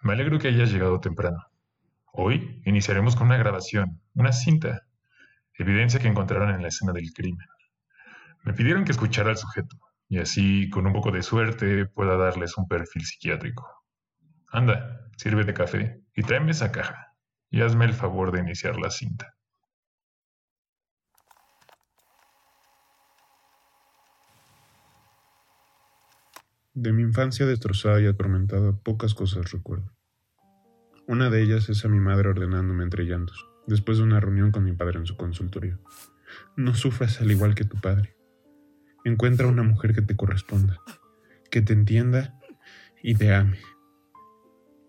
Me alegro que hayas llegado temprano. Hoy iniciaremos con una grabación, una cinta, evidencia que encontraron en la escena del crimen. Me pidieron que escuchara al sujeto, y así, con un poco de suerte, pueda darles un perfil psiquiátrico. Anda, sirve de café y tráeme esa caja, y hazme el favor de iniciar la cinta. De mi infancia destrozada y atormentada, pocas cosas recuerdo. Una de ellas es a mi madre ordenándome entre llantos, después de una reunión con mi padre en su consultorio. No sufras al igual que tu padre. Encuentra una mujer que te corresponda, que te entienda y te ame.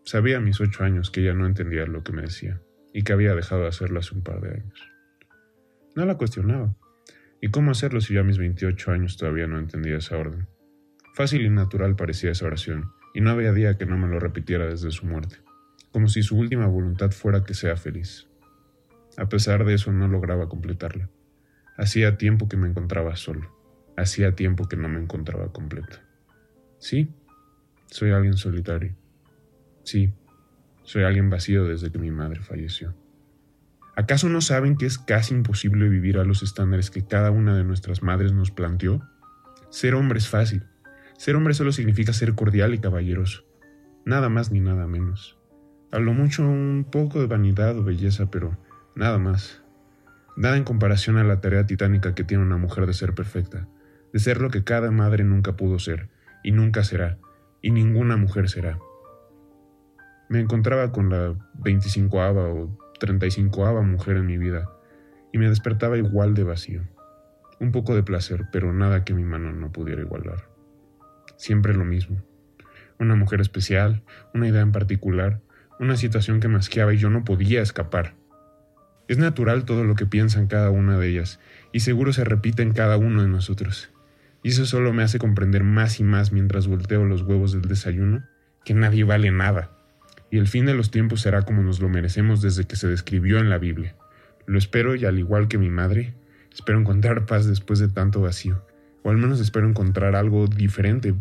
Sabía a mis ocho años que ella no entendía lo que me decía y que había dejado de hacerlo hace un par de años. No la cuestionaba. ¿Y cómo hacerlo si yo a mis 28 años todavía no entendía esa orden? Fácil y natural parecía esa oración, y no había día que no me lo repitiera desde su muerte, como si su última voluntad fuera que sea feliz. A pesar de eso no lograba completarla. Hacía tiempo que me encontraba solo. Hacía tiempo que no me encontraba completo. Sí, soy alguien solitario. Sí, soy alguien vacío desde que mi madre falleció. ¿Acaso no saben que es casi imposible vivir a los estándares que cada una de nuestras madres nos planteó? Ser hombre es fácil, ser hombre solo significa ser cordial y caballeroso. Nada más ni nada menos. A lo mucho un poco de vanidad o belleza, pero nada más. Nada en comparación a la tarea titánica que tiene una mujer de ser perfecta, de ser lo que cada madre nunca pudo ser, y nunca será, y ninguna mujer será. Me encontraba con la 25ava o 35ava mujer en mi vida, y me despertaba igual de vacío. Un poco de placer, pero nada que mi mano no pudiera igualar siempre lo mismo. Una mujer especial, una idea en particular, una situación que masqueaba y yo no podía escapar. Es natural todo lo que piensan cada una de ellas, y seguro se repite en cada uno de nosotros. Y eso solo me hace comprender más y más mientras volteo los huevos del desayuno, que nadie vale nada. Y el fin de los tiempos será como nos lo merecemos desde que se describió en la Biblia. Lo espero y al igual que mi madre, espero encontrar paz después de tanto vacío o al menos espero encontrar algo diferente,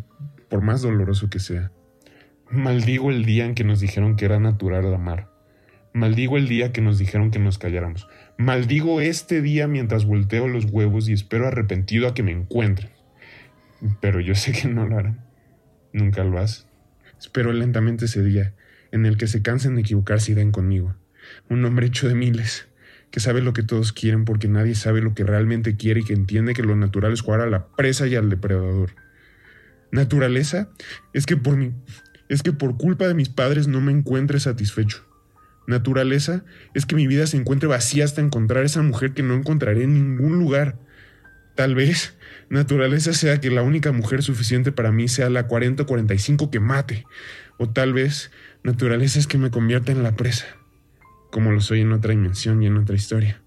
por más doloroso que sea. Maldigo el día en que nos dijeron que era natural amar. Maldigo el día que nos dijeron que nos calláramos. Maldigo este día mientras volteo los huevos y espero arrepentido a que me encuentren. Pero yo sé que no lo harán. Nunca lo hacen. Espero lentamente ese día en el que se cansen de equivocarse y den conmigo. Un hombre hecho de miles, que sabe lo que todos quieren porque nadie sabe lo que realmente quiere y que entiende que lo natural es jugar a la presa y al depredador. Naturaleza es que por mí, es que por culpa de mis padres no me encuentre satisfecho. Naturaleza es que mi vida se encuentre vacía hasta encontrar esa mujer que no encontraré en ningún lugar. Tal vez naturaleza sea que la única mujer suficiente para mí sea la 40-45 que mate. O tal vez naturaleza es que me convierta en la presa como lo soy en otra dimensión y en otra historia.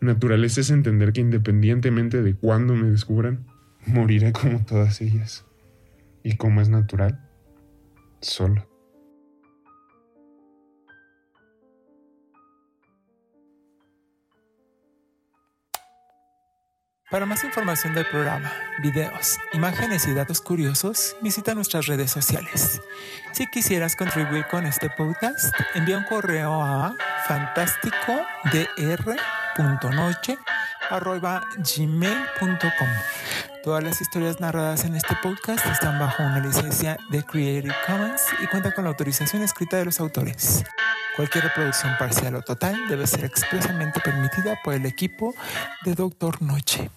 Naturaleza es entender que independientemente de cuándo me descubran, moriré como todas ellas. Y como es natural, solo. Para más información del programa, videos, imágenes y datos curiosos, visita nuestras redes sociales. Si quisieras contribuir con este podcast, envía un correo a fantasticodr.noche.gmail.com Todas las historias narradas en este podcast están bajo una licencia de Creative Commons y cuentan con la autorización escrita de los autores. Cualquier reproducción parcial o total debe ser expresamente permitida por el equipo de Doctor Noche.